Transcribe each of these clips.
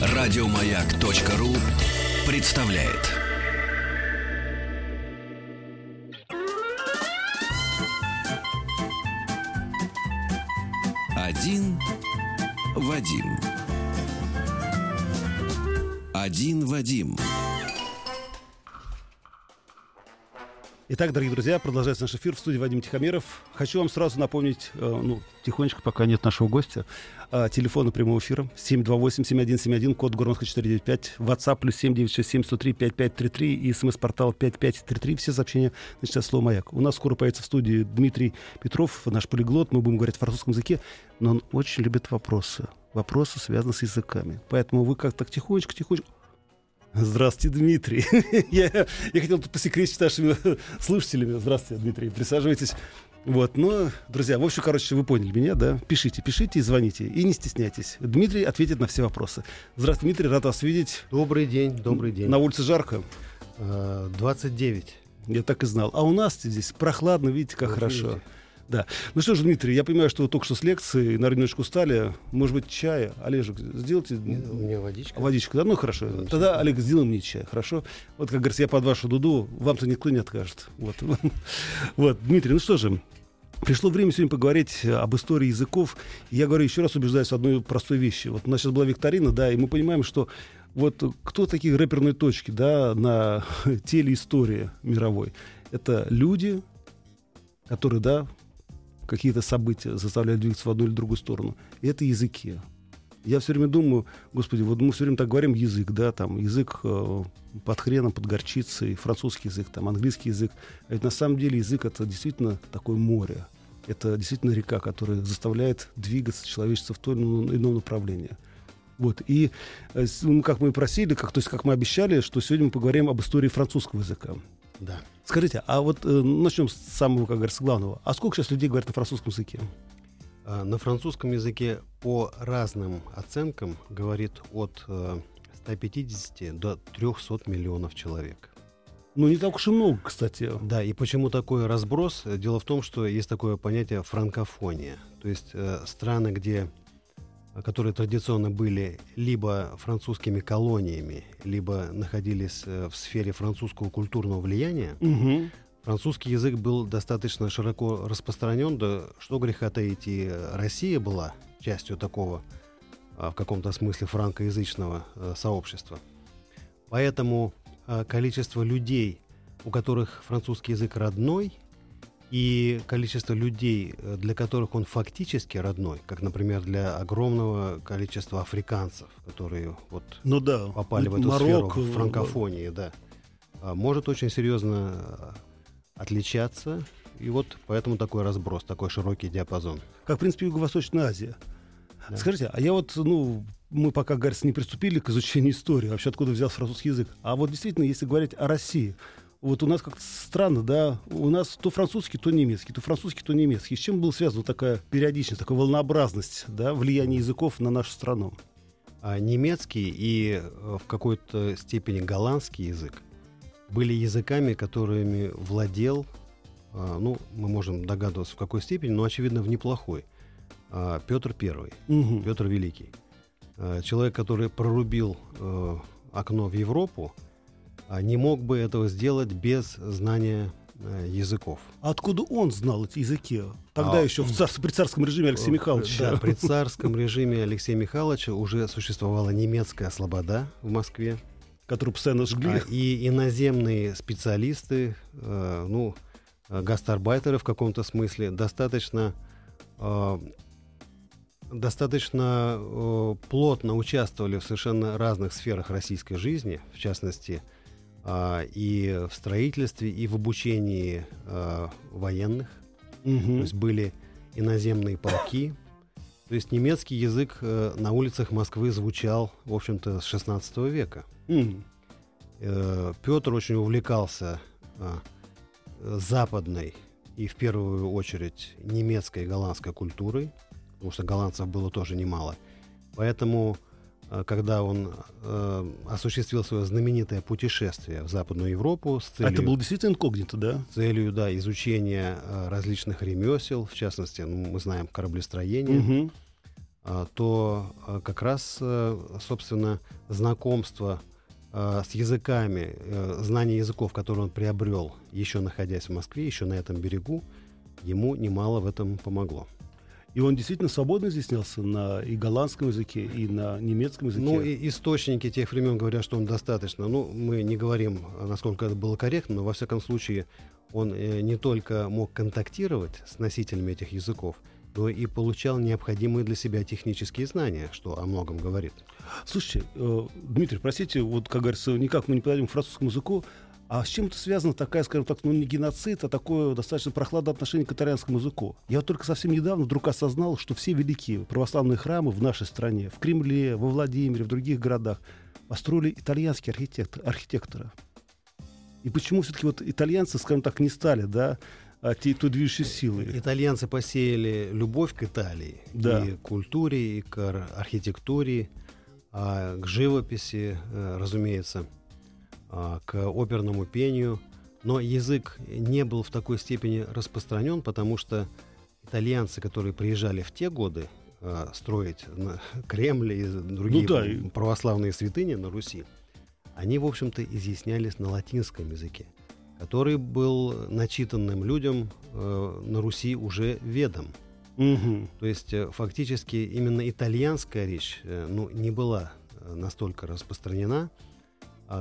Радиомаяк.ру представляет. Один Вадим. Один Вадим. Итак, дорогие друзья, продолжается наш эфир в студии Вадим Тихомиров. Хочу вам сразу напомнить, э, ну, тихонечко, пока нет нашего гостя, э, телефона прямого эфира 728-7171, код Горманска 495, WhatsApp плюс 7967-103-5533 и смс-портал 5533. Все сообщения начинают слово «Маяк». У нас скоро появится в студии Дмитрий Петров, наш полиглот. Мы будем говорить о французском языке, но он очень любит вопросы. Вопросы связаны с языками. Поэтому вы как-то тихонечко-тихонечко Здравствуйте, Дмитрий. я, я хотел тут посекретить с нашими слушателями. Здравствуйте, Дмитрий. Присаживайтесь. Вот, ну, друзья, в общем, короче, вы поняли меня, да? Пишите, пишите и звоните. И не стесняйтесь. Дмитрий ответит на все вопросы. Здравствуйте, Дмитрий, рад вас видеть. Добрый день, добрый день. На улице жарко? 29. Э, я так и знал. А у нас здесь прохладно, видите, как вот хорошо. Видите. Да. Ну что ж, Дмитрий, я понимаю, что вы только что с лекции, наверное, немножко устали. Может быть, чая? Олежек, сделайте... Нет, у меня водичка. Водичка, да? Ну, хорошо. Ничего. Тогда, Олег, сделай мне чай, хорошо? Вот, как говорится, я под вашу дуду, вам-то никто не откажет. Вот. вот, Дмитрий, ну что же, Пришло время сегодня поговорить об истории языков. я говорю, еще раз убеждаюсь одной простой вещи. Вот у нас сейчас была викторина, да, и мы понимаем, что вот кто такие рэперные точки, да, на теле истории мировой? Это люди, которые, да, какие-то события заставляют двигаться в одну или другую сторону. И это языки. Я все время думаю, господи, вот мы все время так говорим язык, да, там язык э, под хреном, под горчицей, французский язык, там английский язык. А ведь на самом деле язык это действительно такое море. Это действительно река, которая заставляет двигаться человечество в то или ином направлении. Вот. И э, как мы просили, как, то есть как мы обещали, что сегодня мы поговорим об истории французского языка. Да. Скажите, а вот э, начнем с самого, как говорится, главного. А сколько сейчас людей говорят на французском языке? А, на французском языке по разным оценкам говорит от э, 150 до 300 миллионов человек. Ну, не так уж и много, кстати. Да, и почему такой разброс? Дело в том, что есть такое понятие франкофония. То есть э, страны, где которые традиционно были либо французскими колониями, либо находились э, в сфере французского культурного влияния, угу. французский язык был достаточно широко распространен, да что греха таить, и Россия была частью такого, а, в каком-то смысле, франкоязычного э, сообщества. Поэтому а, количество людей, у которых французский язык родной – и количество людей, э, для которых он фактически родной, как, например, для огромного количества африканцев, которые вот ну да, попали в эту Марокко, сферу франкофонии, да, а, может очень серьезно э, отличаться. И вот поэтому такой разброс, такой широкий диапазон. Как, в принципе, Юго-Восточная Азия. Да. Скажите, а я вот, ну, мы пока, кажется, не приступили к изучению истории, вообще откуда взялся французский язык. А вот действительно, если говорить о России, вот у нас как-то странно, да, у нас то французский, то немецкий, то французский, то немецкий. С чем была связана такая периодичность, такая волнообразность, да, влияние языков на нашу страну? А немецкий и э, в какой-то степени голландский язык были языками, которыми владел, а, ну, мы можем догадываться в какой степени, но, очевидно, в неплохой, а, Петр I, угу. Петр Великий. А, человек, который прорубил э, окно в Европу, не мог бы этого сделать без знания э, языков. А откуда он знал эти языки? Тогда а, еще в цар, при царском режиме Алексея Михайловича. Да, при царском режиме Алексея Михайловича уже существовала немецкая слобода в Москве. Которую постоянно жгли. А, и иноземные специалисты, э, ну, гастарбайтеры в каком-то смысле, достаточно э, достаточно э, плотно участвовали в совершенно разных сферах российской жизни, в частности, а, и в строительстве, и в обучении а, военных. Угу. То есть были иноземные полки. То есть немецкий язык э, на улицах Москвы звучал, в общем-то, с 16 века. Mm. Э, Петр очень увлекался э, западной и в первую очередь немецкой и голландской культурой, потому что голландцев было тоже немало. Поэтому когда он э, осуществил свое знаменитое путешествие в Западную Европу с целью... А это был действительно инкогнито, да? С целью, да, изучения э, различных ремесел, в частности, ну, мы знаем кораблестроение. Угу. а, то а, как раз, а, собственно, знакомство а, с языками, а, знание языков, которые он приобрел, еще находясь в Москве, еще на этом берегу, ему немало в этом помогло. И он действительно свободно изъяснялся на и голландском языке, и на немецком языке. Ну, и источники тех времен говорят, что он достаточно. Ну, мы не говорим, насколько это было корректно, но во всяком случае он э, не только мог контактировать с носителями этих языков, но и получал необходимые для себя технические знания, что о многом говорит. Слушайте, э, Дмитрий, простите, вот, как говорится, никак мы не подойдем к французскому языку, а с чем это связано такая, скажем так, ну не геноцид, а такое достаточно прохладное отношение к итальянскому языку? Я вот только совсем недавно вдруг осознал, что все великие православные храмы в нашей стране, в Кремле, во Владимире, в других городах, построили итальянские архитектор, архитекторы. И почему все-таки вот итальянцы, скажем так, не стали, да, а, те, той движущей силой? Итальянцы посеяли любовь к Италии, Да. и к культуре, и к ар- архитектуре, а, к живописи, э, разумеется, к оперному пению. Но язык не был в такой степени распространен, потому что итальянцы, которые приезжали в те годы а, строить на Кремль и другие Ну да, православные святыни на Руси, они, в общем-то, изъяснялись на латинском языке, который был начитанным людям э, на Руси уже ведом. Мгм. То есть э, фактически именно итальянская речь э, ну, не была э, настолько распространена, а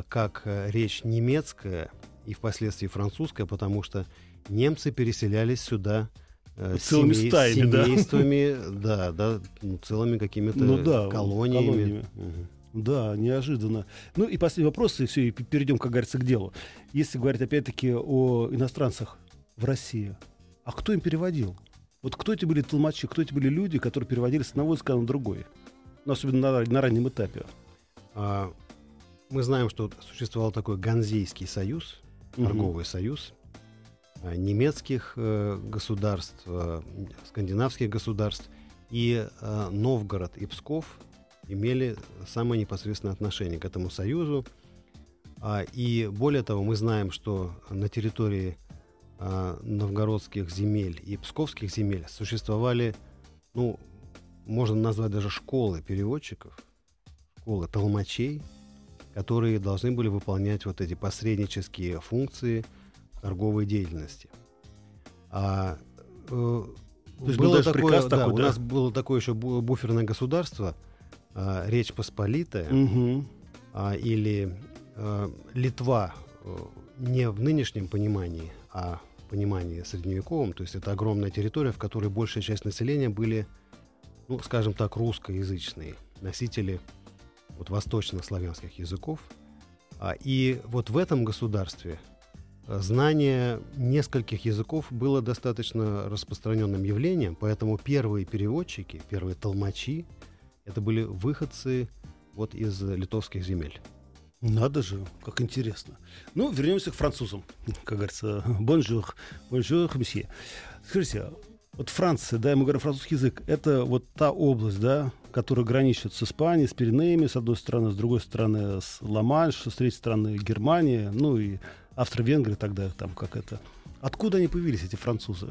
как э, речь немецкая и впоследствии французская, потому что немцы переселялись сюда э, Целыми стаями, да? семействами, да, да, ну, целыми какими-то Ну да, колониями. Да, неожиданно. Ну и последний вопрос, и все, и перейдем, как говорится, к делу. Если говорить опять-таки о иностранцах в России, а кто им переводил? Вот кто эти были толмачи, кто эти были люди, которые переводили с одного языка на другой? Ну, особенно на, на раннем этапе. А, Мы знаем, что существовал такой Ганзейский союз, торговый союз а, немецких э, государств, э, скандинавских государств, и э, Новгород и Псков имели самое непосредственное отношение к этому союзу. А, И более того, мы знаем, что на территории а, новгородских земель и псковских земель существовали, ну, можно назвать даже школы переводчиков, школы толмачей, которые должны были выполнять вот эти посреднические функции торговой деятельности. А, э, есть был даже приказ да, такой, у да? нас было такое еще бу- буферное государство, а, Речь Посполитая, Мгм. а, или э, Литва э, не в нынешнем понимании, а в понимании средневековом, то есть это огромная территория, в которой большая часть населения были, ну, скажем так, русскоязычные носители вот восточнославянских языков. А, и вот в этом государстве э, знание нескольких языков было достаточно распространенным явлением, поэтому первые переводчики, первые толмачи, это были выходцы вот из литовских земель. Надо же, как интересно. Ну, вернемся к французам. Как говорится, bonjour, bonjour, monsieur. Скажите, вот Франция, да, мы говорим французский язык, это вот та область, да, которая граничит с Испанией, с Пиренеями, с одной стороны, с другой стороны, с Ла-Манш, с третьей стороны, Германия, ну и Австро-Венгрия тогда, там, как это. Откуда они появились, эти французы?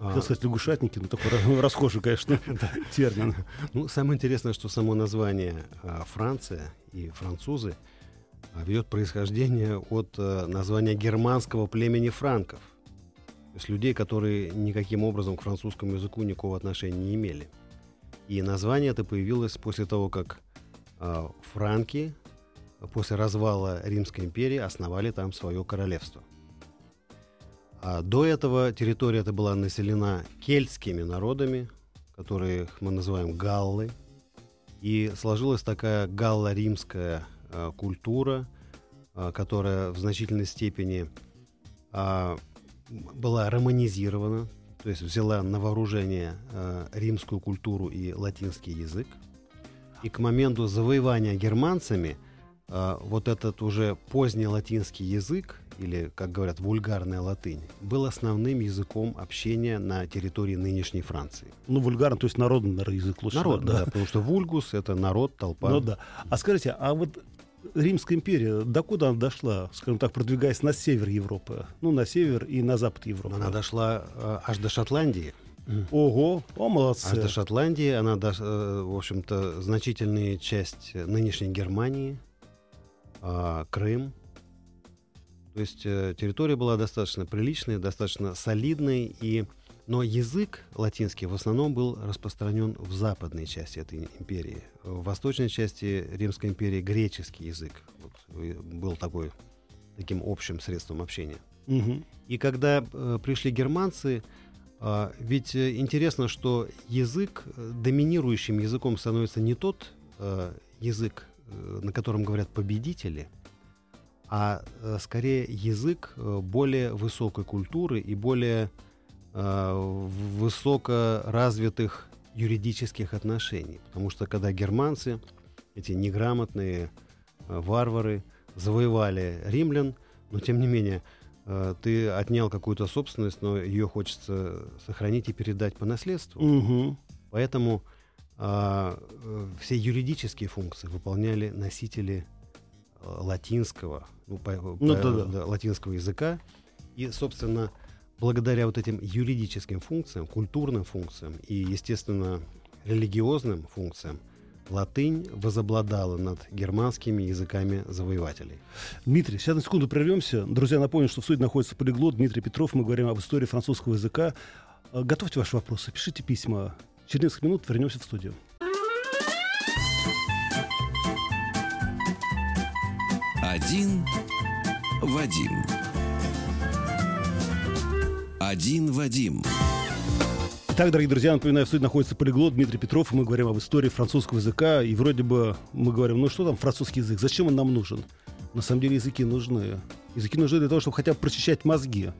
А, Хотел сказать лягушатники, ну такой ра- расхожий, конечно, термин. Ну, самое интересное, что само название а, Франция и французы а, ведет происхождение от названия германского племени франков. Есть людей, которые никаким образом к французскому языку никакого отношения не имели. И название это появилось после того, как а, франки после развала Римской империи основали там свое королевство. А до этого территория эта была населена кельтскими народами, которых мы называем галлы. И сложилась такая галло-римская а, культура, а, которая в значительной степени м, была романизирована, то есть взяла на вооружение а, римскую культуру и латинский язык. И к моменту завоевания германцами а, вот этот уже поздний латинский язык, или, как говорят, вульгарная латынь, был основным языком общения на территории нынешней Франции. Ну, вульгарно, то есть народный, язык лучше. Народ, да, потому что вульгус — это народ, толпа. Ну да. А скажите, а вот Римская империя, докуда она дошла, скажем так, продвигаясь на север Европы? Ну, на север и на запад Европы. Она дошла э, аж до Шотландии. Ого, о, молодцы. Аж до Шотландии, она, до, э, в общем-то, значительная часть нынешней Германии, а, Крым. То есть э, территория была достаточно приличная, достаточно солидной, и, но язык латинский в основном был распространен в западной части этой империи. В восточной части Римской империи греческий язык вот, был такой, таким общим средством общения. Мгм. И когда э, пришли германцы, а, ведь э, интересно, что язык, э, доминирующим языком становится не тот э, язык, э, на котором говорят победители, а э, скорее язык э, более высокой культуры и более э, высоко развитых юридических отношений. Потому что когда германцы, эти неграмотные э, варвары, завоевали римлян, но тем не менее э, ты отнял какую-то собственность, но ее хочется сохранить и передать по наследству. Мгм. Поэтому а, все юридические функции выполняли носители латинского, ну, по- по- да-да. латинского языка. И, собственно, благодаря вот этим юридическим функциям, культурным функциям и, естественно, религиозным функциям, латынь возобладала над германскими языками завоевателей. Дмитрий, сейчас на секунду прервемся. Друзья, напомню, что в студии находится полиглот Дмитрий Петров. Мы говорим об истории французского языка. Э, Готовьте ваши вопросы, пишите письма. Через несколько минут вернемся в студию. Один Вадим. Один Вадим. Итак, дорогие друзья, напоминаю, в студии находится полиглот Дмитрий Петров, и мы говорим об истории французского языка. И вроде бы мы говорим, ну что там французский язык, зачем он нам нужен? На самом деле языки нужны. Языки нужны для того, чтобы хотя бы прочищать мозги.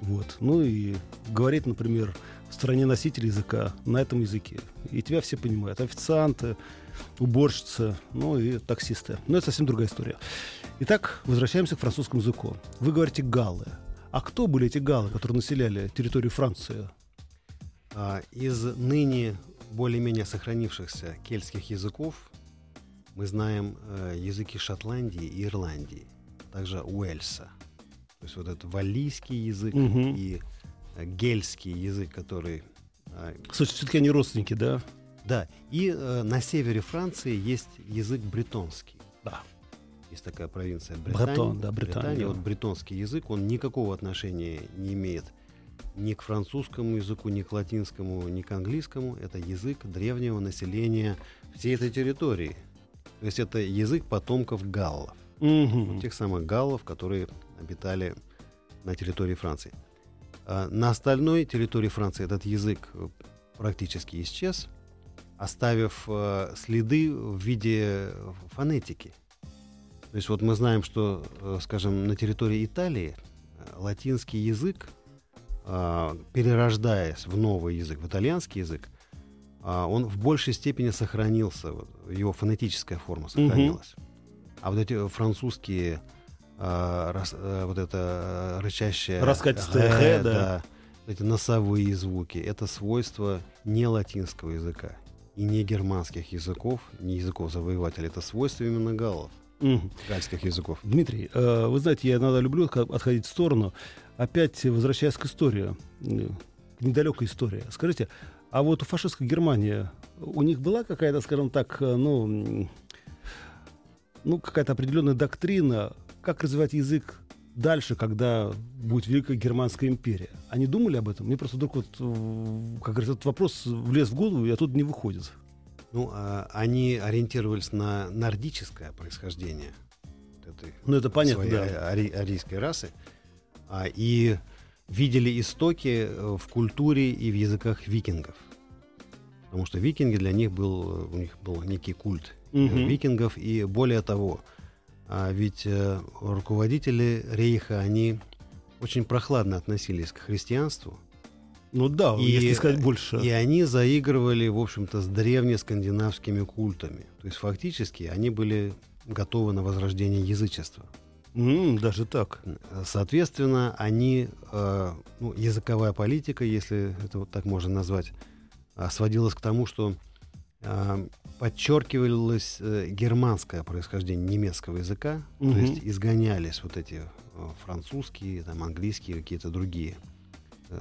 Вот. Ну и говорить, например, в стране носителя языка на этом языке. И тебя все понимают. Официанты, уборщицы, ну и таксисты. Но это совсем другая история. Итак, возвращаемся к французскому языку. Вы говорите «галлы». А кто были эти галлы, которые населяли территорию Франции? А, Из ныне более-менее сохранившихся кельтских языков мы знаем э, языки Шотландии и Ирландии, также Уэльса. То есть вот этот валлийский язык Мгм. и э, гельский язык, который... а, Слушай, все-таки они родственники, да? да, и э, на севере Франции есть язык бретонский. Есть такая провинция Британия. Бретон, да, Британия. Вот бретонский язык, он никакого отношения не имеет ни к французскому языку, ни к латинскому, ни к английскому. Это язык древнего населения всей этой территории. То есть это язык потомков галлов. Мгм. Тех самых галлов, которые обитали на территории Франции. А на остальной территории Франции этот язык э, практически исчез, оставив э, следы в виде фонетики. То есть вот мы знаем, что, э, скажем, на территории Италии э, латинский язык, а, перерождаясь в новый язык, в итальянский язык, а, он в большей степени сохранился, его фонетическая форма сохранилась. А вот эти французские а, э, вот это рычащее Раскатистое «г», «г», да. эти носовые звуки, это свойство не латинского языка и не германских языков, не языков завоевателей, это свойство именно галлов, Мгм. гальских языков. Дмитрий, э, вы знаете, я иногда люблю отходить в сторону. Опять возвращаясь к истории, э, к недалекой истории. Скажите, а вот у фашистской Германии у них была какая-то, скажем так, э, ну, ну какая-то определенная доктрина, как развивать язык дальше, когда будет Великая Германская империя? Они думали об этом? Мне просто вдруг вот, как говорится, этот вопрос влез в голову и оттуда не выходит. Ну, а, они ориентировались на нордическое происхождение вот этой Ну, это понятно, своей да. ари- арийской расы, а, и видели истоки э, в культуре и в языках викингов. Потому что викинги для них был, у них был некий культ Мгм. викингов, и более того, а, ведь э, руководители рейха, они очень прохладно относились к христианству, Ну да, И- если сказать больше. и они заигрывали, в общем-то, с древнескандинавскими культами. То есть фактически они были готовы на возрождение язычества. М, даже так. Соответственно, они, э, ну, языковая политика, если это вот так можно назвать, а, сводилась к тому, что а, подчеркивалось э, германское происхождение немецкого языка, Мгм. то есть изгонялись вот эти э, французские, там, английские, какие-то другие э,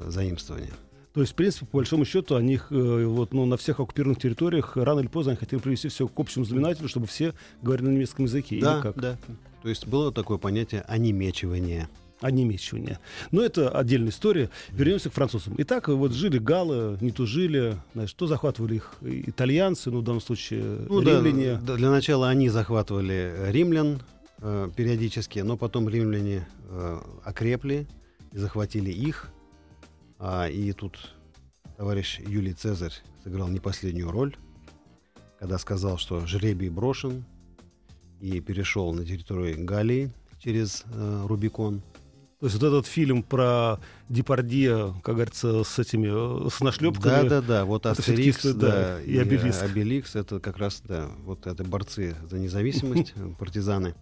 заимствования. То есть, в принципе, по большому счету, они э, вот, ну, на всех оккупированных территориях рано или поздно они хотели привести все к общему знаменателю, чтобы все говорили на немецком языке. Да, как? да. То есть было такое понятие онемечивания. Онемечивание. Но это отдельная история. Вернемся к французам. Итак, вот жили галы, не то жили, значит, то захватывали их итальянцы, ну, в данном случае, Ну, римляне. да, для начала они захватывали римлян э, периодически, но потом римляне э, окрепли и захватили их. А, и тут товарищ Юлий Цезарь сыграл не последнюю роль, когда сказал, что жребий брошен и перешел на территорию Галлии через э, Рубикон. То есть вот этот фильм про Депардье, как говорится, с этими, э, с нашлепками. Да, да, да. Вот Астерикс, да, да, и Обелиск. э, Обеликс, это как раз, да, вот это борцы за независимость, партизаны.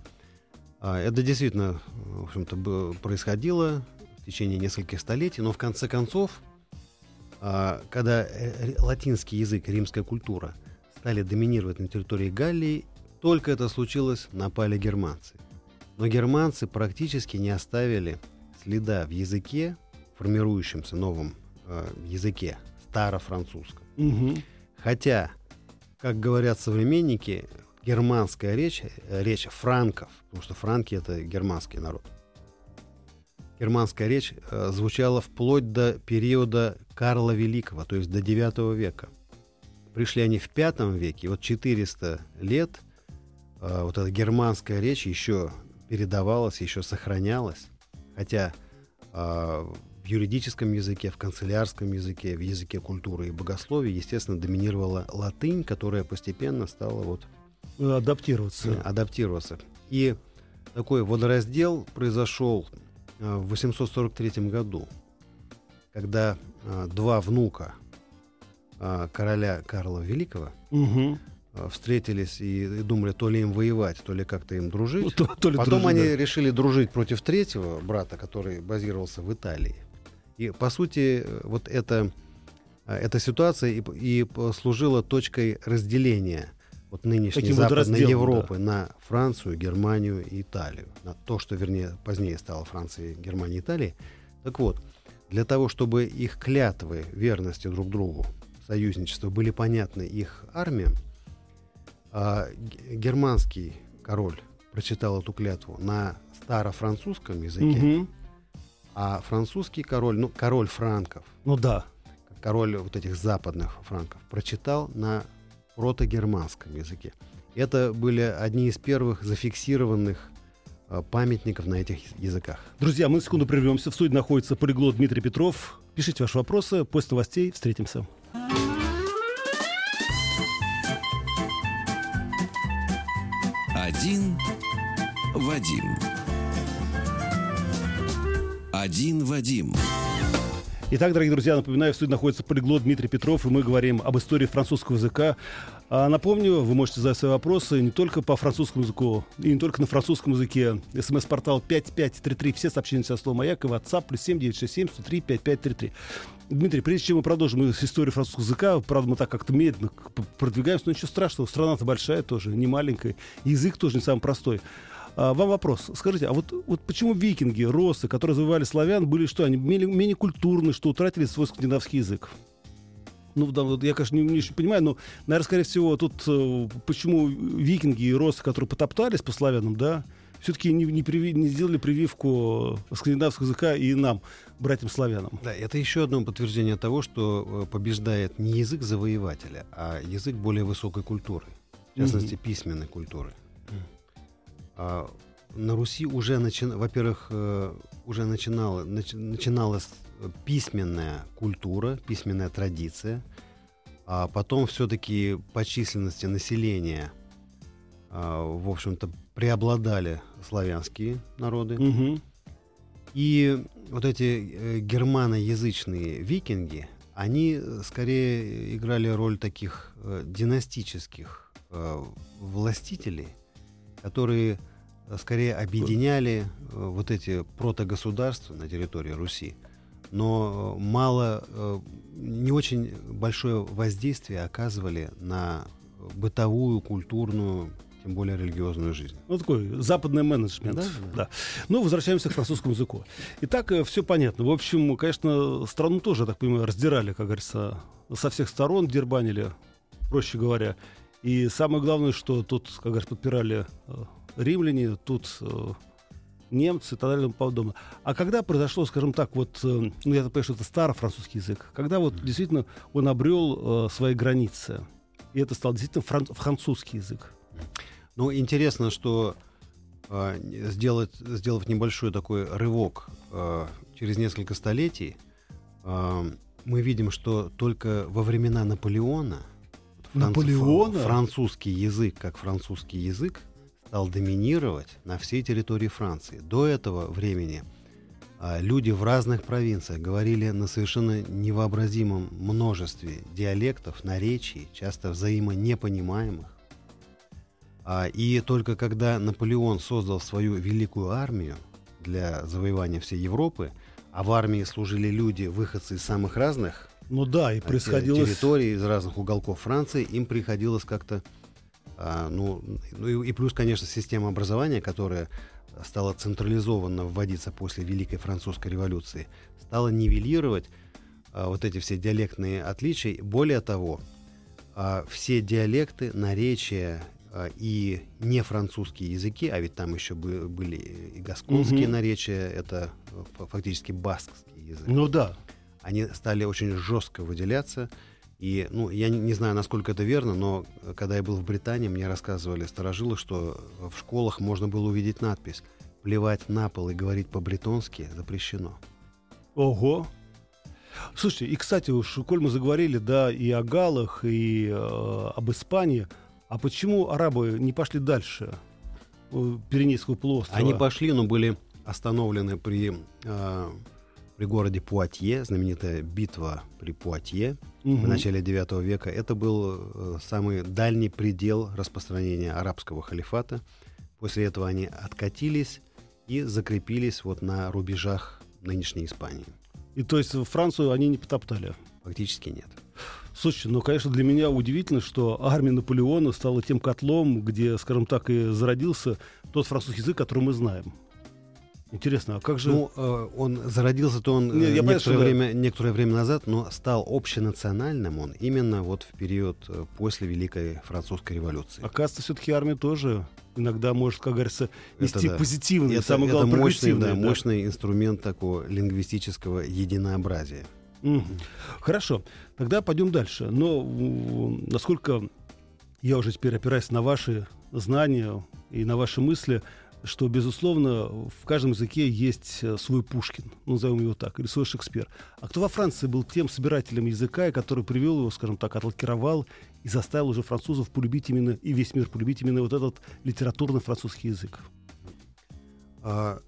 А, Это действительно, в общем-то, происходило в течение нескольких столетий, но в конце концов, а, когда э, латинский язык, и римская культура стали доминировать на территории Галлии, только это случилось, напали германцы. Но германцы практически не оставили следа в языке, формирующемся новом э, языке, старофранцузском. Мгм. Хотя, как говорят современники, германская речь, э, речь франков, потому что франки это германский народ, германская речь э, звучала вплоть до периода Карла Великого, то есть до IX века. Пришли они в V веке, и вот 400 лет э, вот эта германская речь еще передавалась, еще сохранялась, хотя э, в юридическом языке, в канцелярском языке, в языке культуры и богословия, естественно, доминировала латынь, которая постепенно стала вот Адаптироваться. адаптироваться. И такой водораздел произошел в 843 году, когда э, два внука э, короля Карла Великого э, встретились и, и думали то ли им воевать, то ли как-то им дружить. Ну, то- то ли Потом дружина. они решили дружить против третьего брата, который базировался в Италии. И, по сути, э, вот эта, э, эта ситуация и, и послужила точкой разделения вот нынешней Таким Западной Европы на Францию, Германию и Италию. На то, что, вернее, позднее стало Францией, Германией и Италией. Так вот, для того, чтобы их клятвы верности друг другу, союзничества были понятны их армиям, а, германский король прочитал эту клятву на старофранцузском языке, Мгм. а французский король, ну, король франков, Ну да. король вот этих западных франков, прочитал на протогерманском языке. Это были одни из первых зафиксированных а, памятников на этих языках. Друзья, мы на секунду прервемся. В студии находится полиглот Дмитрий Петров. Пишите ваши вопросы. После новостей встретимся. Один Вадим. Один Вадим. Итак, дорогие друзья, напоминаю, в студии находится полиглот Дмитрий Петров, и мы говорим об истории французского языка. А, напомню, вы можете задать свои вопросы не только по французскому языку, и не только на французском языке. СМС-портал 5533, все сообщения со словом «Маяк» и WhatsApp плюс 7967 103 5533. Дмитрий, прежде чем мы продолжим историю французского языка, правда, мы так как-то медленно продвигаемся, но ничего страшного, страна-то большая тоже, не маленькая, язык тоже не самый простой. А, вам вопрос. Скажите, а вот, вот почему викинги, росы, которые завоевали славян, были что, они менее, менее культурны, что утратили свой скандинавский язык? Ну, да, я, конечно, не, не очень понимаю, но, наверное, скорее всего, тут э, почему викинги и росы, которые потоптались по славянам, да, все-таки не, не, приви- не сделали прививку скандинавского языка и нам, братьям-славянам. Да, это еще одно подтверждение того, что э, побеждает не язык завоевателя, а язык более высокой культуры, в частности, письменной культуры. А на Руси уже, начи- во-первых, э, уже начинала, нач- начиналась э, письменная культура, письменная традиция, а потом все-таки по численности населения, а, в общем-то, преобладали славянские народы. Мгм. И вот эти э, германоязычные викинги, они скорее играли роль таких династических властителей, которые скорее объединяли э, вот эти протогосударства на территории Руси, но э, мало, э, не очень большое воздействие оказывали на бытовую, культурную, тем более религиозную жизнь. Ну, такой западный менеджмент. Да, Да, да. Ну, возвращаемся к французскому языку. Итак, все понятно. В общем, конечно, страну тоже, я так понимаю, раздирали, как говорится, со всех сторон дербанили, проще говоря. И самое главное, что тут, как говорится, подпирали э, римляне, тут э, немцы и так далее и тому подобное. А когда произошло, скажем так, вот, э, ну, я понимаю, что это старый французский язык, когда вот действительно он обрел э, свои границы, и это стал действительно фран- французский язык. Ну, интересно, что э, сделать, сделав небольшой такой рывок э, через несколько столетий, э, мы видим, что только во времена Наполеона, Наполеона? французский язык, как французский язык, стал доминировать на всей территории Франции. До этого времени а, люди в разных провинциях говорили на совершенно невообразимом множестве диалектов, наречий, часто взаимонепонимаемых. А, И только когда Наполеон создал свою великую армию для завоевания всей Европы, а в армии служили люди, выходцы из самых разных Ну да, и те- происходило... территорий, из разных уголков Франции, им приходилось как-то, а, ну, ну и, и плюс, конечно, система образования, которая стала централизованно вводиться после Великой Французской революции, стала нивелировать а, вот эти все диалектные отличия. Более того, а, все диалекты, наречия а, и нефранцузские языки, а ведь там еще бы- были и гасконские Мгм. наречия, это э, фа- фактически баскский язык Ну да. они стали очень жестко выделяться. И, ну, я не, не знаю, насколько это верно, но э, когда я был в Британии, мне рассказывали сторожилы, что в школах можно было увидеть надпись «Плевать на пол и говорить по-бретонски запрещено». Ого. Слушайте, и, кстати, уж, коль мы заговорили, да, и о галах, и э, об Испании, а почему арабы не пошли дальше э, Пиренейского полуострова? Они пошли, но были остановлены при, э, при городе Пуатье, знаменитая битва при Пуатье Мгм. в начале IX века. Это был э, самый дальний предел распространения арабского халифата. После этого они откатились и закрепились вот на рубежах нынешней Испании. И то есть Францию они не потоптали. Фактически нет. Слушайте, ну, конечно, для меня удивительно, что армия Наполеона стала тем котлом, где, скажем так, и зародился тот французский язык, который мы знаем. Интересно, а как же... Ну, э, он зародился-то он э, я понимаю, что некоторое, да. время, некоторое время назад, но стал общенациональным он именно вот в период э, после Великой Французской революции. Оказывается, все-таки армия тоже иногда может, как говорится, Это нести да. позитивные, это, самое это главное, мощный, да, да. мощный инструмент такого лингвистического единообразия. Мгм. Хорошо, тогда пойдем дальше. Но насколько я уже теперь опираюсь на ваши знания и на ваши мысли, что, безусловно, в каждом языке есть э, свой Пушкин, назовем его так, или свой Шекспир. А кто во Франции был тем собирателем языка, который привел его, скажем так, отлакировал и заставил уже французов полюбить именно, и весь мир полюбить именно вот этот литературный французский язык? А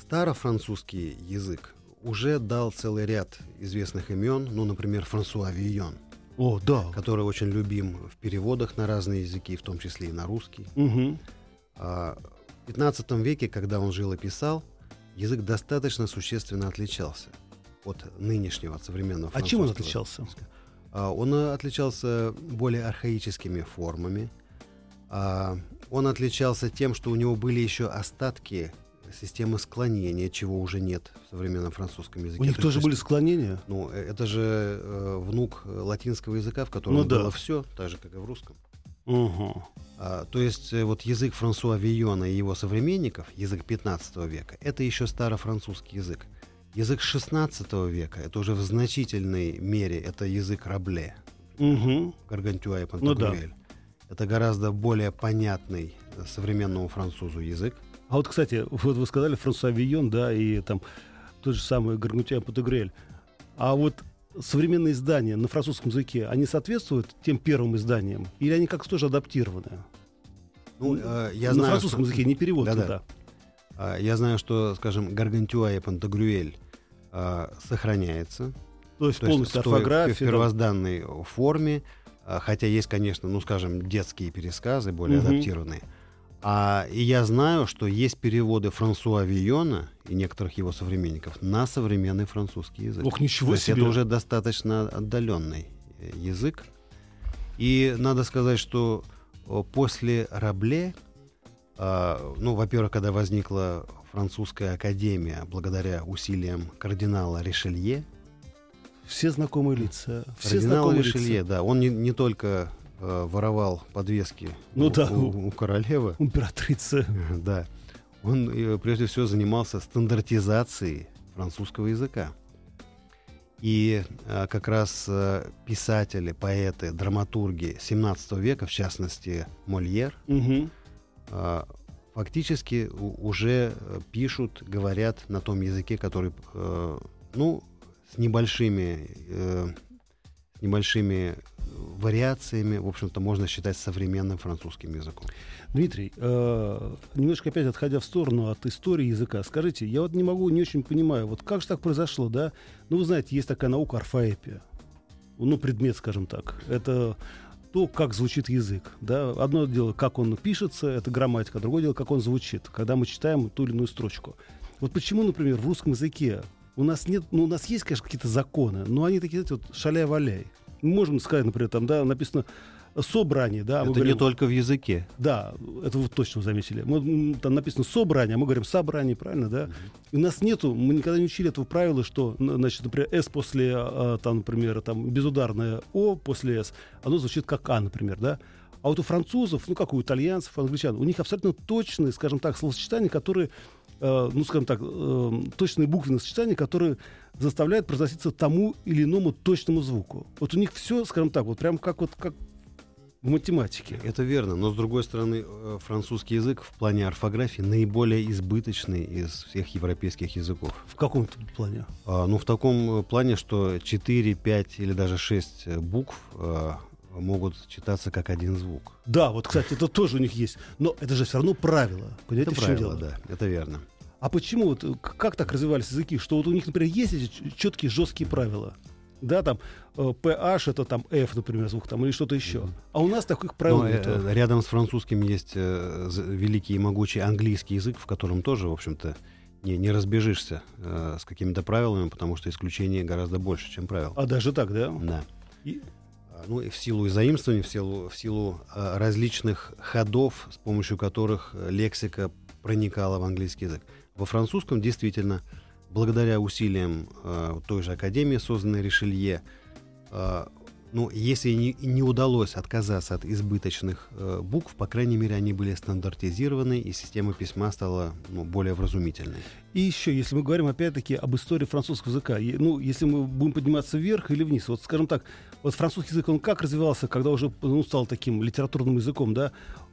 старофранцузский язык уже дал целый ряд известных имен, ну, например, Франсуа Вийон, О, да. который очень любим в переводах на разные языки, в том числе и на русский. Мгм. А в 15 веке, когда он жил и писал, язык достаточно существенно отличался от нынешнего, от современного А чем он французского. отличался? А, Он э, отличался более архаическими формами. А, Он отличался тем, что у него были еще остатки системы склонения, чего уже нет в современном французском языке. У них То тоже есть, были склонения? Ну, э, это же э, внук латинского языка, в котором Ну да. было все, так же, как и в русском. Угу. А, то есть э, вот язык Франсуа Вийона и его современников, язык 15 века, это еще старофранцузский язык. Язык 16 века, это уже в значительной мере, это язык Рабле, Угу. Гаргантюа и Ну да. Пантагрюэль. Это гораздо более понятный э, современному французу язык. А вот, кстати, вот вы сказали Франсуа Вийон, да, и там тот же самый Гаргутян Патагрель. А вот современные издания на французском языке, они соответствуют тем первым изданиям? Или они как-то тоже адаптированы? Ну, э, я на знаю, французском что- языке, не перевод туда. а, я знаю, что, скажем, Гаргантюа и Пантагрюэль а, сохраняется. То есть То есть полностью в той- в орфография. да. первозданной форме, а, хотя есть, конечно, ну, скажем, детские пересказы, более Мгм. адаптированные. А, и я знаю, что есть переводы Франсуа Вийона и некоторых его современников на современный французский язык. Ох, То ничего есть себе. это уже достаточно отдаленный э, язык. И надо сказать, что после Рабле, э, ну, во-первых, когда возникла французская академия, благодаря усилиям кардинала Ришелье, Все знакомые лица. Все Кардинал знакомые Ришелье, лица. да, он не, не только э, воровал подвески Ну у, да. у- у королевы, Императрица. да, он э, прежде всего занимался стандартизацией французского языка. И э, как раз э, писатели, поэты, драматурги 17 века, в частности Мольер, Мгм. э, фактически у- уже э, пишут, говорят на том языке, который, э, ну, с небольшими, э, с небольшими вариациями, в общем-то, можно считать современным французским языком. Дмитрий, э, немножко опять отходя в сторону от истории языка, скажите, я вот не могу, не очень понимаю, вот как же так произошло, да? Ну, вы знаете, есть такая наука орфоэпия, ну, предмет, скажем так. Это то, как звучит язык, да? Одно дело, как он пишется, это грамматика, другое дело, как он звучит, когда мы читаем ту или иную строчку. Вот почему, например, в русском языке у нас нет, ну, у нас есть, конечно, какие-то законы, но они такие, знаете, вот шаляй-валяй. Мы можем сказать, например, там, да, написано собрание, да, а Это говорим- не только в языке. да, это вы точно заметили. Мы, там написано собрание, а мы говорим собрание, правильно, да? И у нас нету, мы никогда не учили этого правила, что, значит, например, S после, а, там, например, там, безударное O после S, оно звучит как А, например, да? А вот у французов, ну, как у итальянцев, англичан, у них абсолютно точные, скажем так, словосочетания, которые, э, ну, скажем так, э, точные буквенные сочетания, которые заставляют произноситься тому или иному точному звуку. Вот у них все, скажем так, вот прям как вот как в математике. Это верно, но с другой стороны, э, французский язык в плане орфографии наиболее избыточный из всех европейских языков. В каком-то плане. А, ну, в таком плане, что 4, 5 или даже 6 букв э, могут читаться как один звук. Да, вот, кстати, это тоже у них есть. Но это же все равно правило. Понимаете, это в чем правило, дело? да, это верно. А почему вот э, как так развивались языки, что вот у них, например, есть эти четкие жесткие правила? Да, там э, PH это там F, например, звук там или что-то еще. А у нас таких правил Но, э, нету. э, рядом с французским есть э, великий и могучий английский язык, в котором тоже, в общем-то, не, не разбежишься э, с какими-то правилами, потому что исключений гораздо больше, чем правил. А даже так, да? Да. И- Ну в силу заимствований, в силу, в силу э, различных ходов, с помощью которых э, лексика проникала в английский язык. Во французском действительно, благодаря усилиям э, той же академии, созданной Ришелье, э, ну, если не, не удалось отказаться от избыточных э, букв, по крайней мере, они были стандартизированы, и система письма стала ну, более вразумительной. И еще, если мы говорим опять-таки об истории французского языка, ну, если мы будем подниматься вверх или вниз, вот, скажем так, вот французский язык, он как развивался, когда уже ну, стал таким литературным языком, да?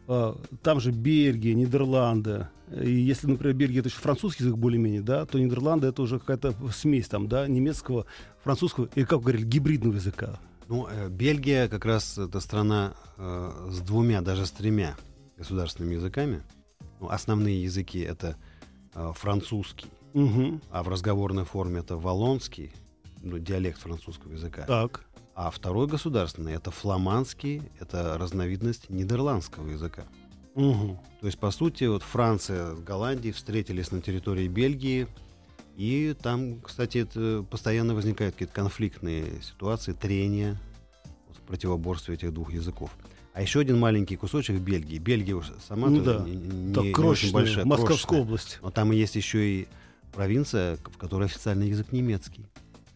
А, Там же Бельгия, Нидерланды. И если, например, Бельгия это еще французский язык более-менее, да, то Нидерланды это уже какая-то смесь там, да, немецкого, французского, или, как говорили, гибридного языка. Ну, э, Бельгия как раз это страна э, с двумя, даже с тремя государственными языками. Ну, основные языки это э, французский, Мгм. а в разговорной форме это валлонский, ну, диалект французского языка. Так. А второй государственный это фламандский, это разновидность нидерландского языка. Мгм. То есть, по сути, вот Франция с Голландией встретились на территории Бельгии, и там, кстати, это постоянно возникают какие-то конфликтные ситуации, трения вот в противоборстве этих двух языков. А еще один маленький кусочек в Бельгии. Бельгия уж сама Ну да. не, не- Так, не очень большая, Московская крошечная. область. Но там есть еще и провинция, в которой официальный язык немецкий.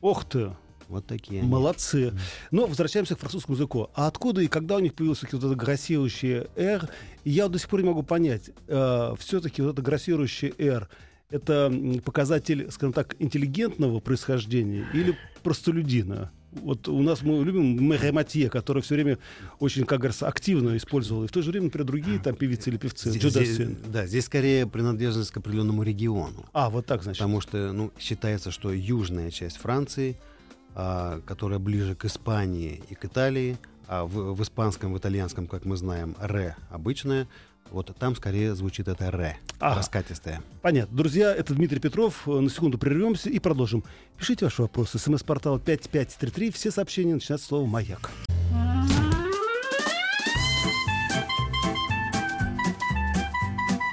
Ох ты, Вот такие они. молодцы. Но возвращаемся к французскому языку. А откуда и когда у них появилось вот это грассирующее «р»? И я до сих пор не могу понять, все-таки вот это грассирующее «р» это показатель, скажем так, интеллигентного происхождения или простолюдина? Вот у нас мы любим Мэри Матье, который все время очень, как говорится, активно использовал. И в то же время, например, другие там певицы или певцы. Здесь- здесь- да, здесь скорее принадлежность к определенному региону. А, вот так, значит. Потому что ну, считается, что южная часть Франции, которая ближе к Испании и к Италии, а в, в испанском, в итальянском, как мы знаем, ре обычное, вот там скорее звучит это ре, Ага. раскатистое. Понятно. Друзья, это Дмитрий Петров. На секунду прервемся и продолжим. Пишите ваши вопросы. СМС-портал 5533. Все сообщения начинают с слова «Маяк».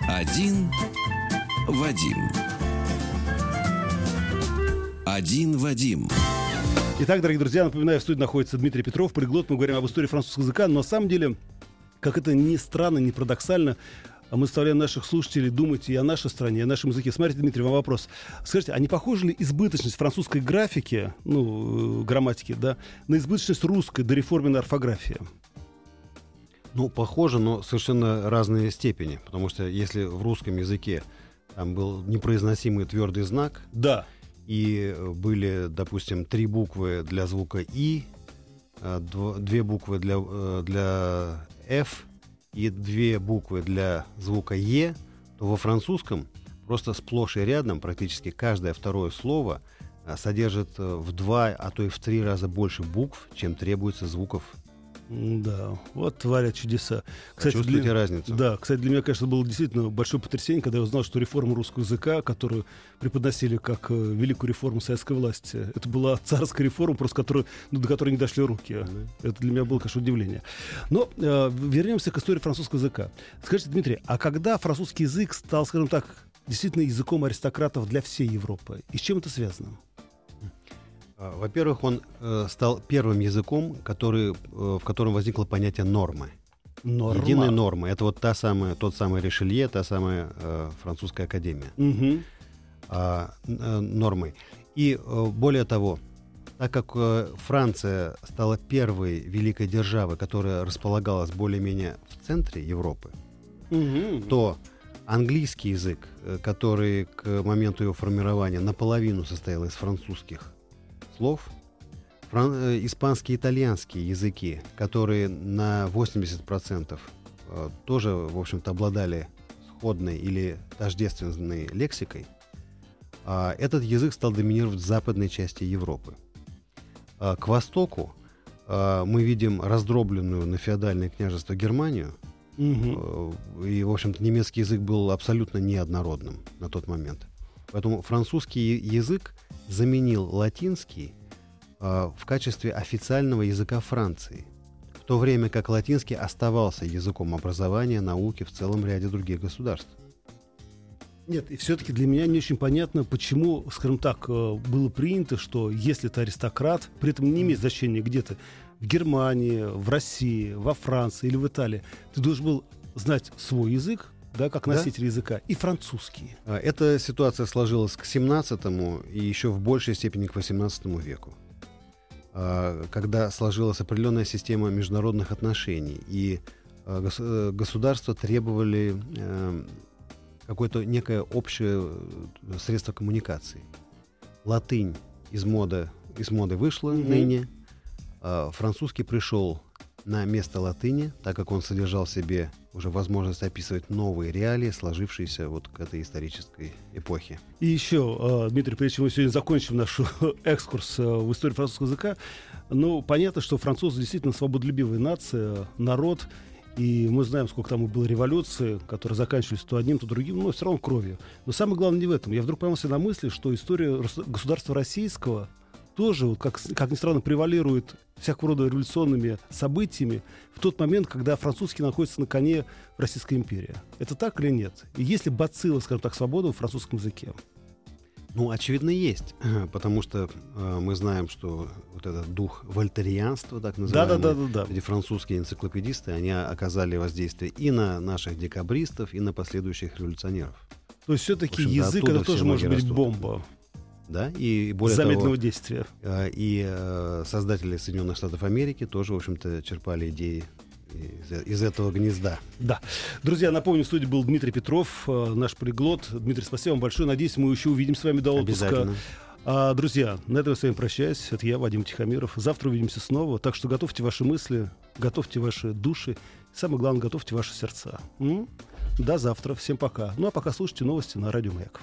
Один Вадим. Один Вадим. Итак, дорогие друзья, напоминаю, в студии находится Дмитрий Петров. Полиглот. Мы говорим об истории французского языка. Но на самом деле, Как это ни странно, ни парадоксально, а мы заставляем наших слушателей думать и о нашей стране, и о нашем языке. Смотрите, Дмитрий, вам вопрос. Скажите, а не похожа ли избыточность французской графики, ну, э, грамматики, да, на избыточность русской дореформенной орфографии? Ну, похоже, но совершенно разные степени. Потому что если в русском языке там был непроизносимый твердый знак, да. И были, допустим, три буквы для звука «и», а, две буквы для, э, для «f», и две буквы для звука «е», то во французском просто сплошь и рядом практически каждое второе слово содержит э, в два, а то и в три раза больше букв, чем требуется звуков да, вот творят чудеса. Кстати, Чувствуете для... разницу? Да, кстати, для меня, конечно, было действительно большое потрясение, когда я узнал, что реформа русского языка, которую преподносили как э, великую реформу советской власти, это была царская реформа, просто которую, ну, до которой не дошли руки. Mm-hmm. Это для меня было, конечно, удивление. Но э, вернемся к истории французского языка. Скажите, Дмитрий, а когда французский язык стал, скажем так, действительно языком аристократов для всей Европы, и с чем это связано? А, во-первых, он э, стал первым языком, который, э, в котором возникло понятие нормы. Норма. Единая норма. Это вот та самая, тот самый Ришелье, та самая э, французская академия. Угу. А, э, нормой. И э, более того, так как э, Франция стала первой великой державой, которая располагалась более-менее в центре Европы, угу. то английский язык, э, который к моменту его формирования наполовину состоял из французских слов, фран... Э, испанский и итальянский языки, которые на 80% э, тоже, в общем-то, обладали сходной или тождественной лексикой, а этот язык стал доминировать в западной части Европы. А к востоку а, мы видим раздробленную на феодальное княжество Германию, угу. и, в общем-то, немецкий язык был абсолютно неоднородным на тот момент. Поэтому французский язык заменил латинский э, в качестве официального языка Франции, в то время как латинский оставался языком образования, науки в целом ряде других государств. Нет, и все-таки для меня не очень понятно, почему, скажем так, э, было принято, что если ты аристократ, при этом не имеет значения где то в Германии, в России, во Франции или в Италии, ты должен был знать свой язык, да, как носитель да? языка, и французский. А, эта ситуация сложилась к 17 и еще в большей степени к 18 веку, а, когда сложилась определенная система международных отношений, и а, э, государства требовали э, какое-то некое общее э, средство коммуникации. Латынь из моды, из моды вышла mm-hmm. ныне, французский пришел на место латыни, так как он содержал в себе уже возможность описывать новые реалии, сложившиеся вот к этой исторической эпохе. И еще, а, Дмитрий, прежде чем мы сегодня закончим наш экскурс а, в историю французского языка, ну, понятно, что французы действительно свободолюбивая нация, народ, и мы знаем, сколько там было революций, которые заканчивались то одним, то другим, но все равно кровью. Но самое главное не в этом. Я вдруг поймался на мысли, что история государства российского — тоже, вот, как, как ни странно, превалирует всякого рода революционными событиями в тот момент, когда французский находится на коне Российской империи. Это так или нет? И есть ли бацилла, скажем так, свободы в французском языке? Ну, очевидно, есть, потому что э, мы знаем, что вот этот дух вольтерианства, так называемый, да, да, да, да, да. эти французские энциклопедисты, они оказали воздействие и на наших декабристов, и на последующих революционеров. То есть все-таки язык это тоже может быть бомба да, и более Замедленного того, действия. Э, и э, создатели Соединенных Штатов Америки тоже, в общем-то, черпали идеи из, из этого гнезда. Да. Друзья, напомню, в студии был Дмитрий Петров, э, наш полиглот. Дмитрий, спасибо вам большое. Надеюсь, мы еще увидим с вами до отпуска. А, друзья, на этом я с вами прощаюсь. Это я, Вадим Тихомиров. Завтра увидимся снова. Так что готовьте ваши мысли, готовьте ваши души. Самое главное, готовьте ваши сердца. М? До завтра. Всем пока. Ну а пока слушайте новости на Радио Маяк.